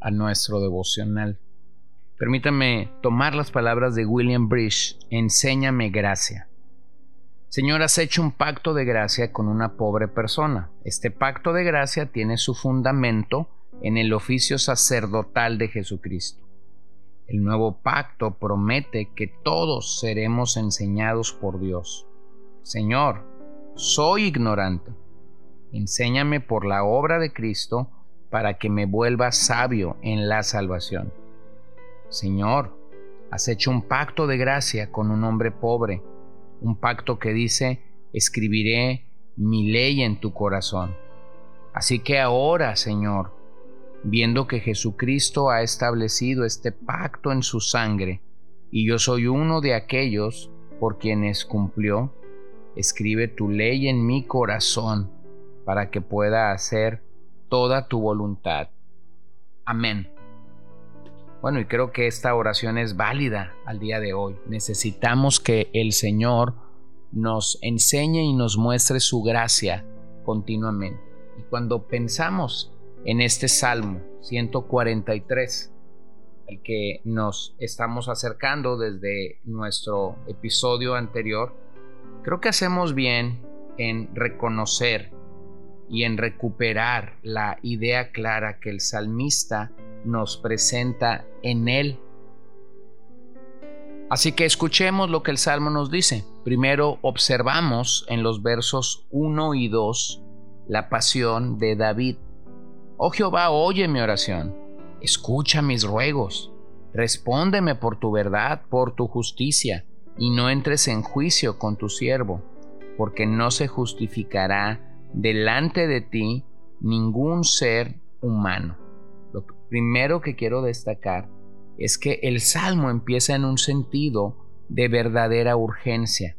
a nuestro devocional. Permítame tomar las palabras de William Bridge, enséñame gracia. Señor, has hecho un pacto de gracia con una pobre persona. Este pacto de gracia tiene su fundamento en el oficio sacerdotal de Jesucristo. El nuevo pacto promete que todos seremos enseñados por Dios. Señor, soy ignorante. Enséñame por la obra de Cristo para que me vuelva sabio en la salvación. Señor, has hecho un pacto de gracia con un hombre pobre, un pacto que dice, escribiré mi ley en tu corazón. Así que ahora, Señor, viendo que Jesucristo ha establecido este pacto en su sangre, y yo soy uno de aquellos por quienes cumplió, escribe tu ley en mi corazón para que pueda hacer toda tu voluntad. Amén. Bueno, y creo que esta oración es válida al día de hoy. Necesitamos que el Señor nos enseñe y nos muestre su gracia continuamente. Y cuando pensamos en este Salmo 143, al que nos estamos acercando desde nuestro episodio anterior, creo que hacemos bien en reconocer y en recuperar la idea clara que el salmista nos presenta en él. Así que escuchemos lo que el Salmo nos dice. Primero observamos en los versos 1 y 2 la pasión de David. Oh Jehová, oye mi oración, escucha mis ruegos, respóndeme por tu verdad, por tu justicia, y no entres en juicio con tu siervo, porque no se justificará delante de ti ningún ser humano. Lo primero que quiero destacar es que el salmo empieza en un sentido de verdadera urgencia.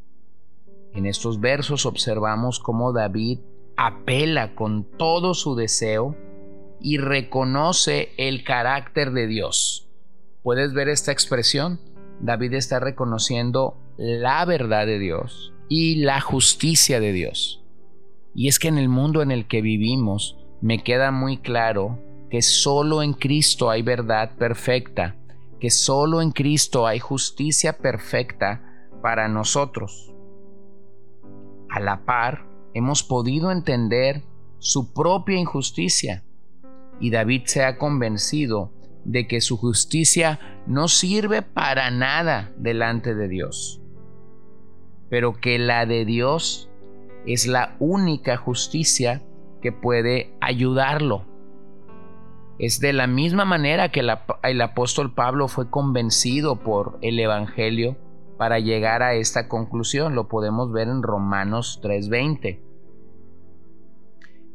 En estos versos observamos cómo David apela con todo su deseo y reconoce el carácter de Dios. ¿Puedes ver esta expresión? David está reconociendo la verdad de Dios y la justicia de Dios. Y es que en el mundo en el que vivimos me queda muy claro que solo en Cristo hay verdad perfecta, que solo en Cristo hay justicia perfecta para nosotros. A la par, hemos podido entender su propia injusticia y David se ha convencido de que su justicia no sirve para nada delante de Dios, pero que la de Dios es la única justicia que puede ayudarlo. Es de la misma manera que el apóstol Pablo fue convencido por el Evangelio para llegar a esta conclusión. Lo podemos ver en Romanos 3:20.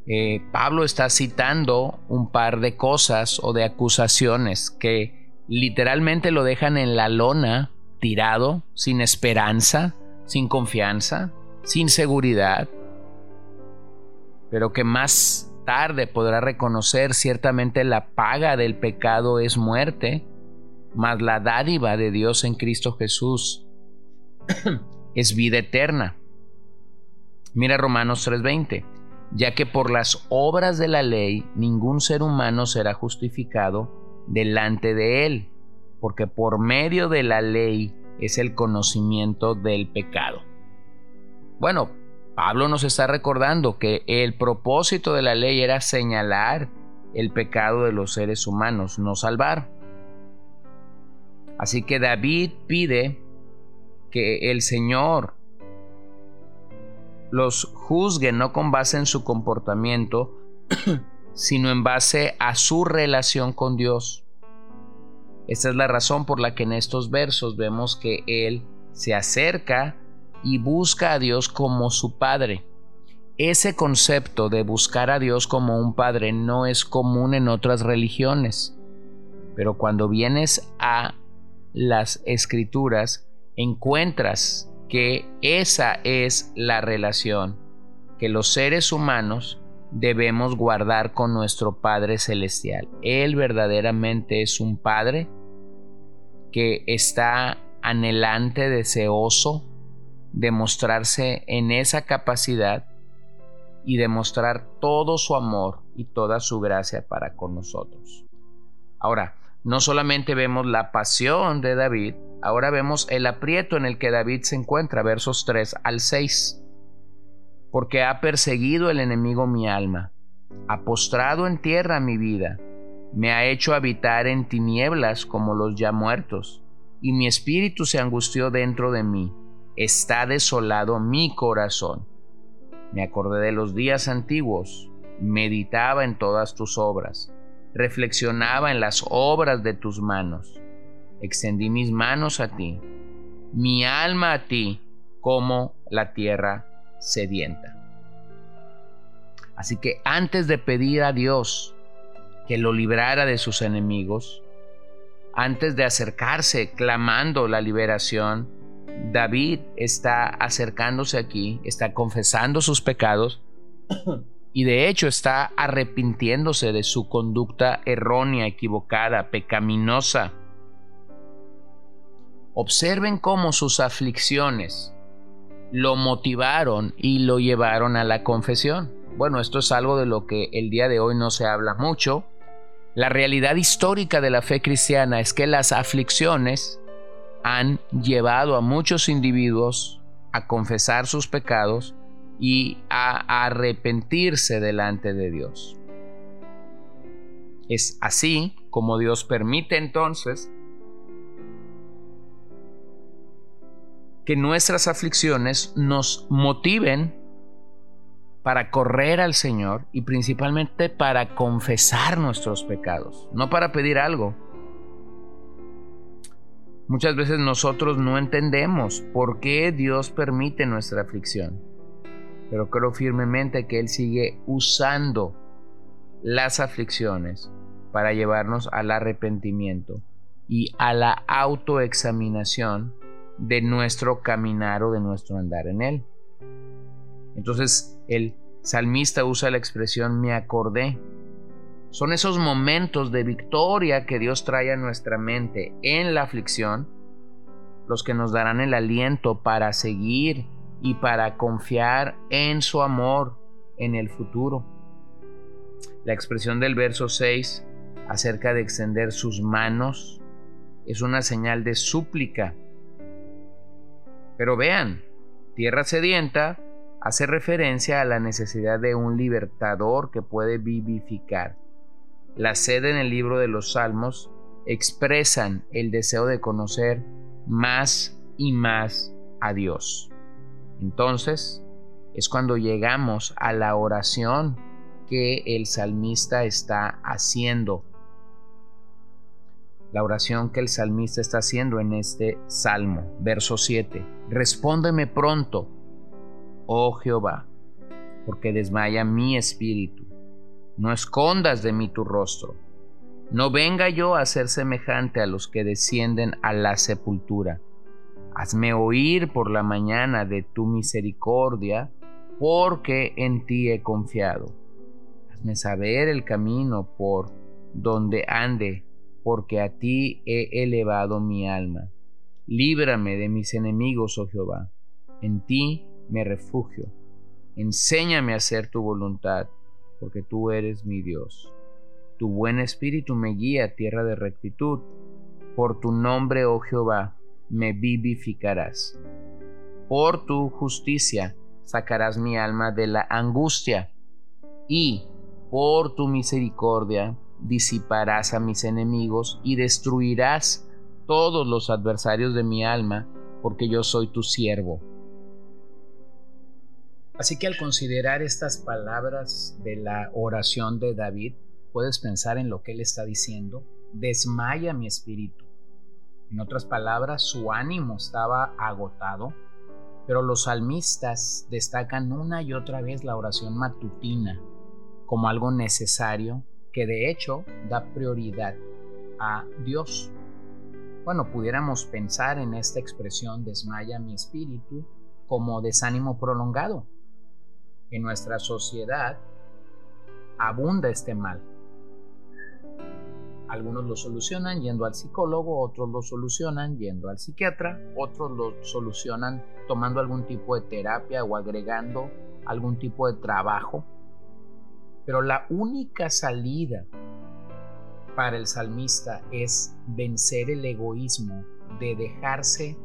Eh, Pablo está citando un par de cosas o de acusaciones que literalmente lo dejan en la lona, tirado, sin esperanza, sin confianza, sin seguridad, pero que más tarde podrá reconocer ciertamente la paga del pecado es muerte, mas la dádiva de Dios en Cristo Jesús es vida eterna. Mira Romanos 3:20, ya que por las obras de la ley ningún ser humano será justificado delante de él, porque por medio de la ley es el conocimiento del pecado. Bueno, Pablo nos está recordando que el propósito de la ley era señalar el pecado de los seres humanos, no salvar. Así que David pide que el Señor los juzgue no con base en su comportamiento, sino en base a su relación con Dios. Esta es la razón por la que en estos versos vemos que Él se acerca y busca a Dios como su Padre. Ese concepto de buscar a Dios como un Padre no es común en otras religiones. Pero cuando vienes a las escrituras, encuentras que esa es la relación que los seres humanos debemos guardar con nuestro Padre Celestial. Él verdaderamente es un Padre que está anhelante, deseoso de mostrarse en esa capacidad y demostrar todo su amor y toda su gracia para con nosotros. Ahora, no solamente vemos la pasión de David, ahora vemos el aprieto en el que David se encuentra, versos 3 al 6. Porque ha perseguido el enemigo mi alma, ha postrado en tierra mi vida, me ha hecho habitar en tinieblas como los ya muertos, y mi espíritu se angustió dentro de mí, está desolado mi corazón. Me acordé de los días antiguos, meditaba en todas tus obras, reflexionaba en las obras de tus manos. Extendí mis manos a ti, mi alma a ti, como la tierra sedienta. Así que antes de pedir a Dios que lo librara de sus enemigos, antes de acercarse clamando la liberación, David está acercándose aquí, está confesando sus pecados y de hecho está arrepintiéndose de su conducta errónea, equivocada, pecaminosa. Observen cómo sus aflicciones lo motivaron y lo llevaron a la confesión. Bueno, esto es algo de lo que el día de hoy no se habla mucho. La realidad histórica de la fe cristiana es que las aflicciones han llevado a muchos individuos a confesar sus pecados y a arrepentirse delante de Dios. Es así como Dios permite entonces que nuestras aflicciones nos motiven para correr al Señor y principalmente para confesar nuestros pecados, no para pedir algo, Muchas veces nosotros no entendemos por qué Dios permite nuestra aflicción, pero creo firmemente que Él sigue usando las aflicciones para llevarnos al arrepentimiento y a la autoexaminación de nuestro caminar o de nuestro andar en Él. Entonces el salmista usa la expresión me acordé son esos momentos de victoria que Dios trae a nuestra mente en la aflicción los que nos darán el aliento para seguir y para confiar en su amor en el futuro. La expresión del verso 6 acerca de extender sus manos es una señal de súplica. Pero vean, tierra sedienta hace referencia a la necesidad de un libertador que puede vivificar. La sede en el libro de los Salmos expresan el deseo de conocer más y más a Dios. Entonces, es cuando llegamos a la oración que el salmista está haciendo. La oración que el salmista está haciendo en este salmo, verso 7. Respóndeme pronto, oh Jehová, porque desmaya mi espíritu no escondas de mí tu rostro. No venga yo a ser semejante a los que descienden a la sepultura. Hazme oír por la mañana de tu misericordia, porque en ti he confiado. Hazme saber el camino por donde ande, porque a ti he elevado mi alma. Líbrame de mis enemigos, oh Jehová. En ti me refugio. Enséñame a hacer tu voluntad porque tú eres mi Dios. Tu buen espíritu me guía tierra de rectitud. Por tu nombre, oh Jehová, me vivificarás. Por tu justicia sacarás mi alma de la angustia, y por tu misericordia disiparás a mis enemigos y destruirás todos los adversarios de mi alma, porque yo soy tu siervo Así que al considerar estas palabras de la oración de David, puedes pensar en lo que él está diciendo. Desmaya mi espíritu. En otras palabras, su ánimo estaba agotado, pero los salmistas destacan una y otra vez la oración matutina como algo necesario que de hecho da prioridad a Dios. Bueno, pudiéramos pensar en esta expresión desmaya mi espíritu como desánimo prolongado. En nuestra sociedad abunda este mal. Algunos lo solucionan yendo al psicólogo, otros lo solucionan yendo al psiquiatra, otros lo solucionan tomando algún tipo de terapia o agregando algún tipo de trabajo. Pero la única salida para el salmista es vencer el egoísmo, de dejarse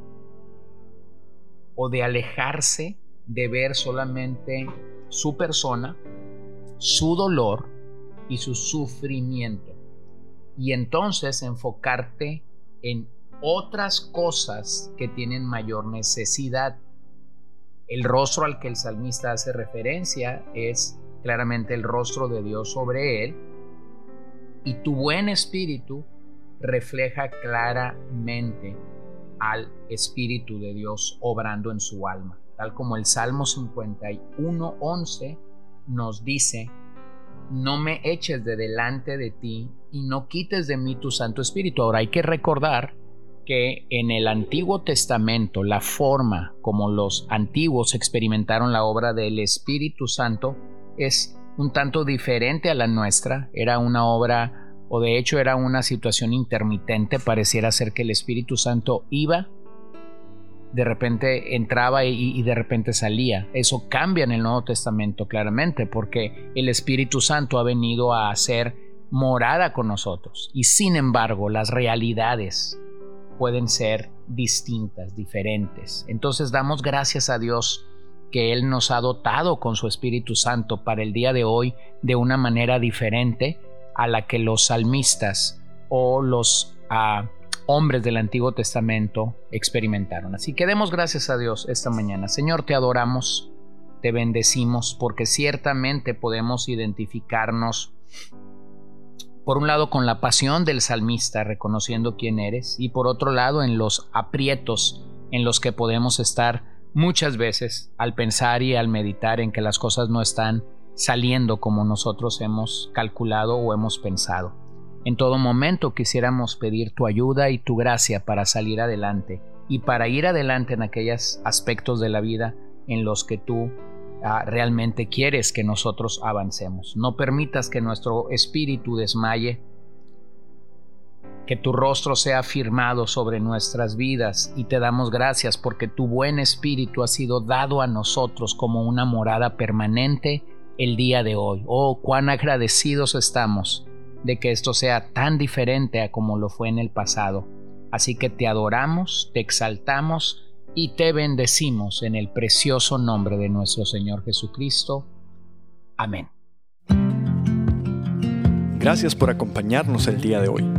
o de alejarse de ver solamente su persona, su dolor y su sufrimiento. Y entonces enfocarte en otras cosas que tienen mayor necesidad. El rostro al que el salmista hace referencia es claramente el rostro de Dios sobre él y tu buen espíritu refleja claramente al Espíritu de Dios obrando en su alma, tal como el Salmo 51.11 nos dice, no me eches de delante de ti y no quites de mí tu Santo Espíritu. Ahora hay que recordar que en el Antiguo Testamento la forma como los antiguos experimentaron la obra del Espíritu Santo es un tanto diferente a la nuestra. Era una obra, o de hecho era una situación intermitente. Pareciera ser que el Espíritu Santo iba, de repente entraba y, de repente salía. Eso cambia en el Nuevo Testamento claramente, porque el Espíritu Santo ha venido a hacer morada con nosotros. Y sin embargo, las realidades pueden ser distintas, diferentes. Entonces damos gracias a Dios que Él nos ha dotado con su Espíritu Santo para el día de hoy de una manera diferente a la que los salmistas o los ah, hombres del Antiguo Testamento experimentaron. Así que demos gracias a Dios esta mañana. Señor, te adoramos, te bendecimos porque ciertamente podemos identificarnos por un lado con la pasión del salmista reconociendo quién eres y por otro lado en los aprietos en los que podemos estar Muchas veces, al pensar y al meditar en que las cosas no están saliendo como nosotros hemos calculado o hemos pensado, en todo momento quisiéramos pedir tu ayuda y tu gracia para salir adelante y para ir adelante en aquellos aspectos de la vida en los que tú ah, realmente quieres que nosotros avancemos. No permitas que nuestro espíritu desmaye que tu rostro sea firmado sobre nuestras vidas y te damos gracias porque tu buen espíritu ha sido dado a nosotros como una morada permanente el día de hoy. Oh, cuán agradecidos estamos de que esto sea tan diferente a como lo fue en el pasado. Así que te adoramos, te exaltamos y te bendecimos en el precioso nombre de nuestro Señor Jesucristo. Amén. Gracias por acompañarnos el día de hoy.